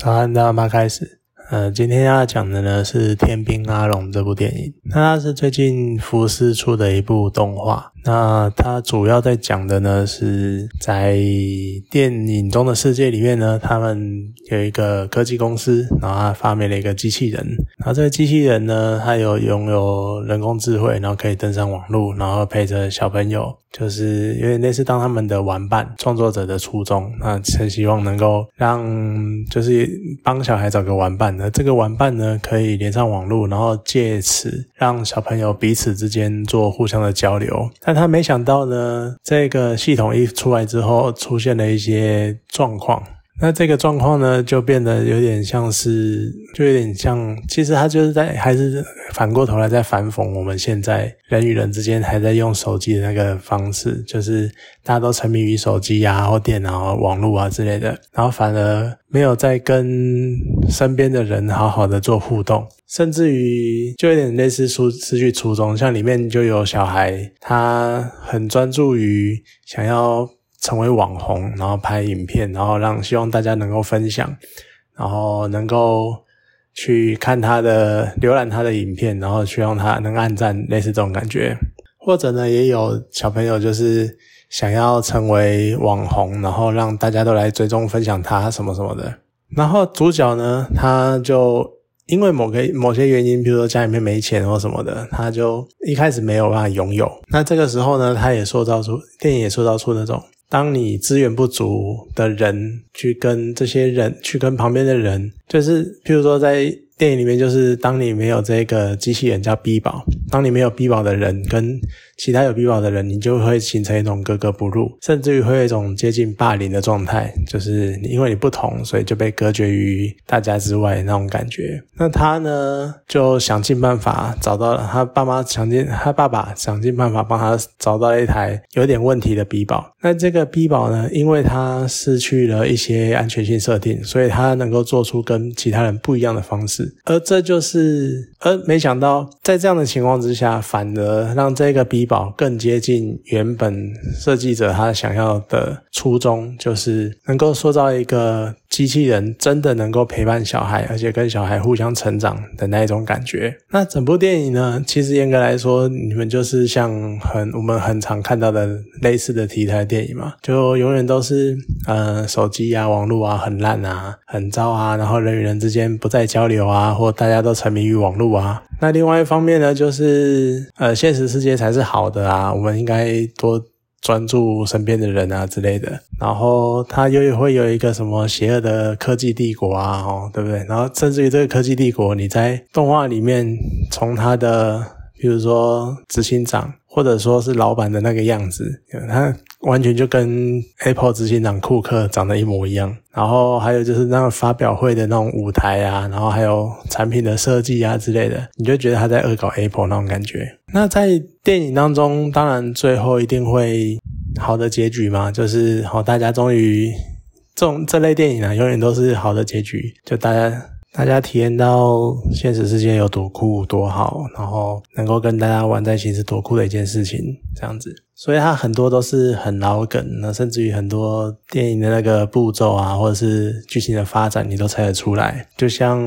早安，大家开始。呃，今天要讲的呢是《天兵阿龙》这部电影，那它是最近福斯出的一部动画。那它主要在讲的呢是在电影中的世界里面呢，他们有一个科技公司，然后他发明了一个机器人。然后这个机器人呢，它有拥有人工智慧，然后可以登上网络，然后陪着小朋友，就是有点类似当他们的玩伴。创作者的初衷，那是希望能够让就是帮小孩找个玩伴。那这个玩伴呢，可以连上网络，然后借此让小朋友彼此之间做互相的交流。但他没想到呢，这个系统一出来之后，出现了一些状况。那这个状况呢，就变得有点像是，就有点像，其实他就是在，还是反过头来在反讽我们现在人与人之间还在用手机的那个方式，就是大家都沉迷于手机啊，或电脑、网络啊之类的，然后反而没有在跟身边的人好好的做互动，甚至于就有点类似失失去初衷，像里面就有小孩，他很专注于想要。成为网红，然后拍影片，然后让希望大家能够分享，然后能够去看他的浏览他的影片，然后希望他能按赞，类似这种感觉。或者呢，也有小朋友就是想要成为网红，然后让大家都来追踪分享他什么什么的。然后主角呢，他就因为某个某些原因，比如说家里面没钱或什么的，他就一开始没有办法拥有。那这个时候呢，他也塑造出电影也塑造出那种。当你资源不足的人去跟这些人去跟旁边的人，就是譬如说在。电影里面就是当你没有这个机器人叫 B 宝，当你没有 B 宝的人跟其他有 B 宝的人，你就会形成一种格格不入，甚至于会有一种接近霸凌的状态，就是因为你不同，所以就被隔绝于大家之外那种感觉。那他呢就想尽办法找到了他爸妈想尽他爸爸想尽办法帮他找到一台有点问题的 B 宝。那这个 B 宝呢，因为他失去了一些安全性设定，所以他能够做出跟其他人不一样的方式。而这就是，而没想到，在这样的情况之下，反而让这个 B 宝更接近原本设计者他想要的初衷，就是能够塑造一个。机器人真的能够陪伴小孩，而且跟小孩互相成长的那一种感觉。那整部电影呢？其实严格来说，你们就是像很我们很常看到的类似的题材电影嘛，就永远都是呃手机啊、网络啊很烂啊、很糟啊，然后人与人之间不再交流啊，或大家都沉迷于网络啊。那另外一方面呢，就是呃现实世界才是好的啊，我们应该多。专注身边的人啊之类的，然后他又会有一个什么邪恶的科技帝国啊，哦，对不对？然后甚至于这个科技帝国，你在动画里面从他的，比如说执行长。或者说是老板的那个样子，他完全就跟 Apple 执行长库克长得一模一样。然后还有就是那个发表会的那种舞台啊，然后还有产品的设计啊之类的，你就觉得他在恶搞 Apple 那种感觉。那在电影当中，当然最后一定会好的结局嘛，就是好大家终于这种这类电影啊，永远都是好的结局，就大家。大家体验到现实世界有多酷多好，然后能够跟大家玩在一起是多酷的一件事情，这样子。所以它很多都是很老梗，那甚至于很多电影的那个步骤啊，或者是剧情的发展，你都猜得出来。就像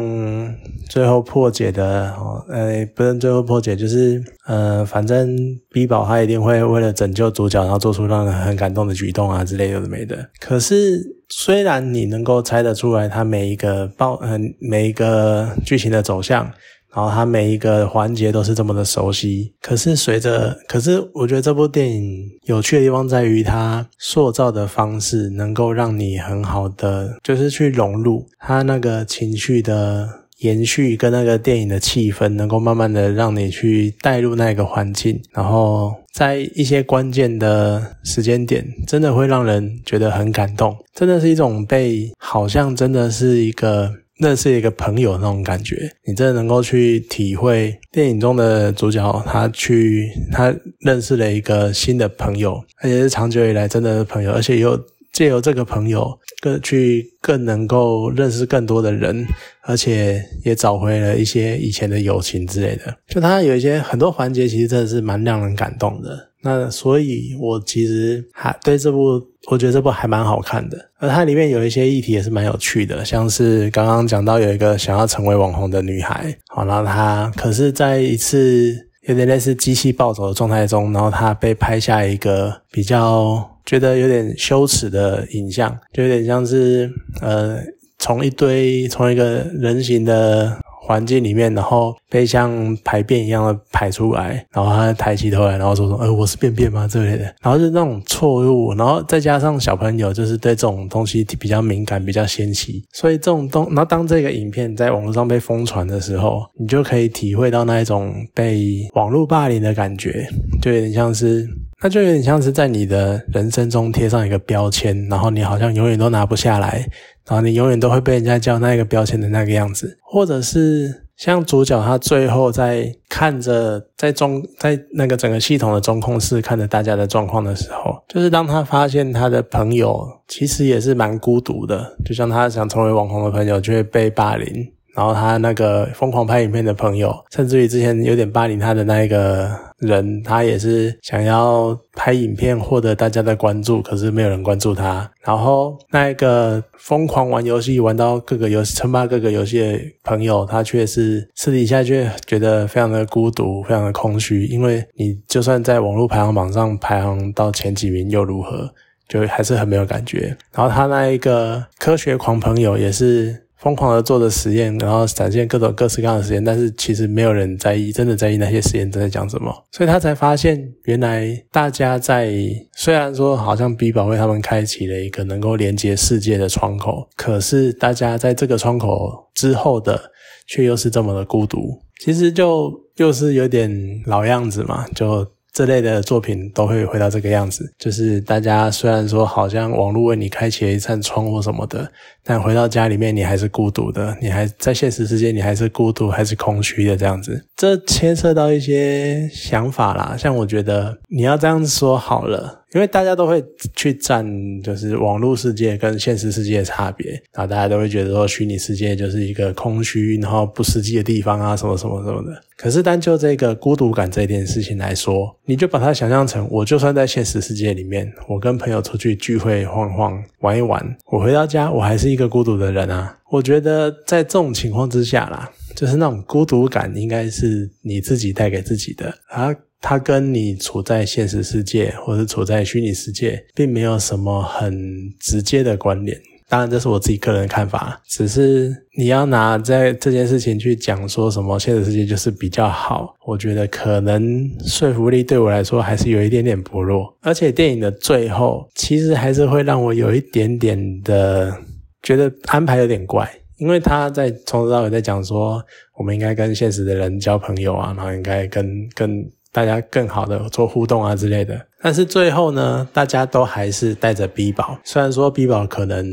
最后破解的，呃，不是最后破解，就是呃，反正 B 宝他一定会为了拯救主角，然后做出让人很感动的举动啊之类的没的。可是虽然你能够猜得出来，他每一个爆，嗯，每一个剧情的走向。然后它每一个环节都是这么的熟悉，可是随着，可是我觉得这部电影有趣的地方在于它塑造的方式能够让你很好的就是去融入它那个情绪的延续跟那个电影的气氛，能够慢慢的让你去带入那个环境，然后在一些关键的时间点，真的会让人觉得很感动，真的是一种被好像真的是一个。认识一个朋友那种感觉，你真的能够去体会电影中的主角，他去他认识了一个新的朋友，而且是长久以来真的朋友，而且又借由这个朋友更去更能够认识更多的人，而且也找回了一些以前的友情之类的。就他有一些很多环节，其实真的是蛮让人感动的。那所以，我其实还对这部，我觉得这部还蛮好看的。而它里面有一些议题也是蛮有趣的，像是刚刚讲到有一个想要成为网红的女孩，好，然后她可是在一次有点类似机器暴走的状态中，然后她被拍下一个比较觉得有点羞耻的影像，就有点像是呃，从一堆从一个人形的。环境里面，然后被像排便一样的排出来，然后他抬起头来，然后说说：“呃，我是便便吗？”之类的，然后就那种错误，然后再加上小朋友就是对这种东西比较敏感、比较纤细，所以这种东，然后当这个影片在网络上被疯传的时候，你就可以体会到那一种被网络霸凌的感觉，就有点像是，那就有点像是在你的人生中贴上一个标签，然后你好像永远都拿不下来。然后你永远都会被人家叫那个标签的那个样子，或者是像主角他最后在看着在中在那个整个系统的中控室看着大家的状况的时候，就是当他发现他的朋友其实也是蛮孤独的，就像他想成为网红的朋友就会被霸凌。然后他那个疯狂拍影片的朋友，甚至于之前有点霸凌他的那一个人，他也是想要拍影片获得大家的关注，可是没有人关注他。然后那一个疯狂玩游戏玩到各个游戏称霸各个游戏的朋友，他却是私底下却觉得非常的孤独，非常的空虚。因为你就算在网络排行榜上排行到前几名又如何，就还是很没有感觉。然后他那一个科学狂朋友也是。疯狂的做着实验，然后展现各种各式各样的实验，但是其实没有人在意，真的在意那些实验正在讲什么，所以他才发现，原来大家在虽然说好像 B 宝为他们开启了一个能够连接世界的窗口，可是大家在这个窗口之后的，却又是这么的孤独，其实就又是有点老样子嘛，就。这类的作品都会回到这个样子，就是大家虽然说好像网络为你开启了一扇窗或什么的，但回到家里面你还是孤独的，你还在现实世界你还是孤独还是空虚的这样子。这牵涉到一些想法啦，像我觉得你要这样子说好了。因为大家都会去站，就是网络世界跟现实世界的差别，然后大家都会觉得说虚拟世界就是一个空虚，然后不实际的地方啊，什么什么什么的。可是单就这个孤独感这件事情来说，你就把它想象成，我就算在现实世界里面，我跟朋友出去聚会晃晃玩一玩，我回到家我还是一个孤独的人啊。我觉得在这种情况之下啦，就是那种孤独感应该是你自己带给自己的啊。它跟你处在现实世界或者处在虚拟世界，并没有什么很直接的关联。当然，这是我自己个人的看法。只是你要拿在这件事情去讲说什么现实世界就是比较好，我觉得可能说服力对我来说还是有一点点薄弱。而且电影的最后，其实还是会让我有一点点的觉得安排有点怪，因为他在从头到尾在讲说，我们应该跟现实的人交朋友啊，然后应该跟跟。大家更好的做互动啊之类的，但是最后呢，大家都还是带着 B 宝。虽然说 B 宝可能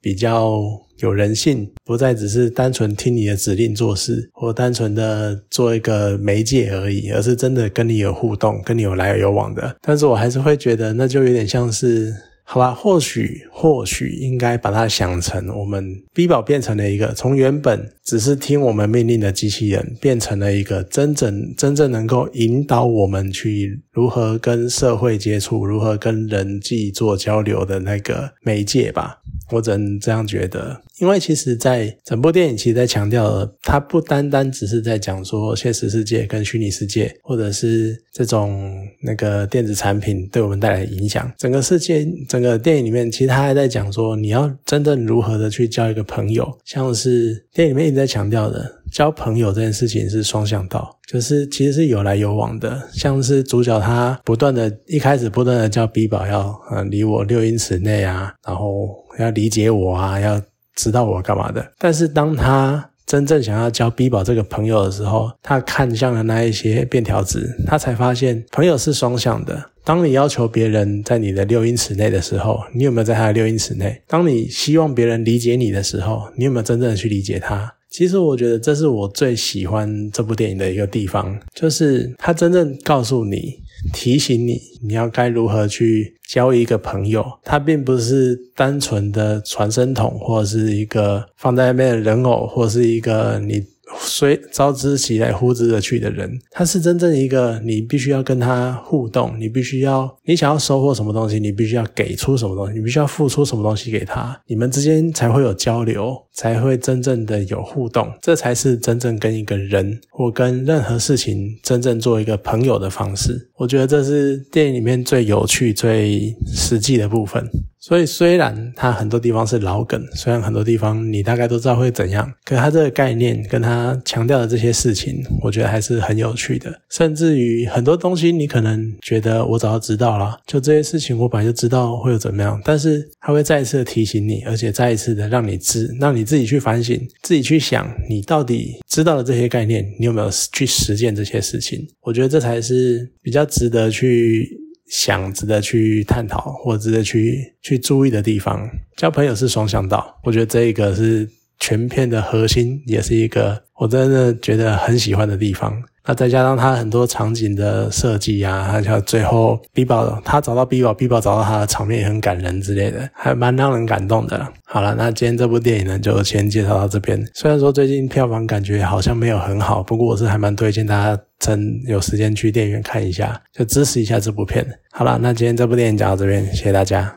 比较有人性，不再只是单纯听你的指令做事，或单纯的做一个媒介而已，而是真的跟你有互动，跟你有来有往的。但是我还是会觉得，那就有点像是。好吧，或许或许应该把它想成，我们 B 宝变成了一个从原本只是听我们命令的机器人，变成了一个真正真正能够引导我们去如何跟社会接触、如何跟人际做交流的那个媒介吧。我只能这样觉得，因为其实，在整部电影，其实在强调，它不单单只是在讲说现实世界跟虚拟世界，或者是这种那个电子产品对我们带来的影响。整个世界，整个电影里面，其实他还在讲说，你要真正如何的去交一个朋友，像是电影里面一直在强调的，交朋友这件事情是双向道，就是其实是有来有往的。像是主角他不断的，一开始不断的叫 B 宝要呃离我六英尺内啊，然后。要理解我啊，要知道我干嘛的。但是当他真正想要交 B 宝这个朋友的时候，他看向了那一些便条纸，他才发现朋友是双向的。当你要求别人在你的六英尺内的时候，你有没有在他的六英尺内？当你希望别人理解你的时候，你有没有真正的去理解他？其实我觉得这是我最喜欢这部电影的一个地方，就是他真正告诉你。提醒你，你要该如何去交一个朋友。他并不是单纯的传声筒，或者是一个放在那边的人偶，或是一个你随招之即来呼之则去的人，他是真正一个你必须要跟他互动，你必须要你想要收获什么东西，你必须要给出什么东西，你必须要付出什么东西给他，你们之间才会有交流，才会真正的有互动，这才是真正跟一个人或跟任何事情真正做一个朋友的方式。我觉得这是电影里面最有趣、最实际的部分。所以，虽然它很多地方是老梗，虽然很多地方你大概都知道会怎样，可它这个概念跟它强调的这些事情，我觉得还是很有趣的。甚至于很多东西，你可能觉得我早就知道了，就这些事情我本来就知道会有怎么样，但是它会再一次提醒你，而且再一次的让你知，让你自己去反省，自己去想，你到底知道了这些概念，你有没有去实践这些事情？我觉得这才是比较值得去。想值得去探讨或值得去去注意的地方，交朋友是双向道，我觉得这一个是全片的核心，也是一个我真的觉得很喜欢的地方。那再加上他很多场景的设计啊，还有最后 B 宝他找到 B 宝，B 宝找到他的场面也很感人之类的，还蛮让人感动的。好了，那今天这部电影呢，就先介绍到这边。虽然说最近票房感觉好像没有很好，不过我是还蛮推荐大家趁有时间去电影院看一下，就支持一下这部片。好了，那今天这部电影讲到这边，谢谢大家。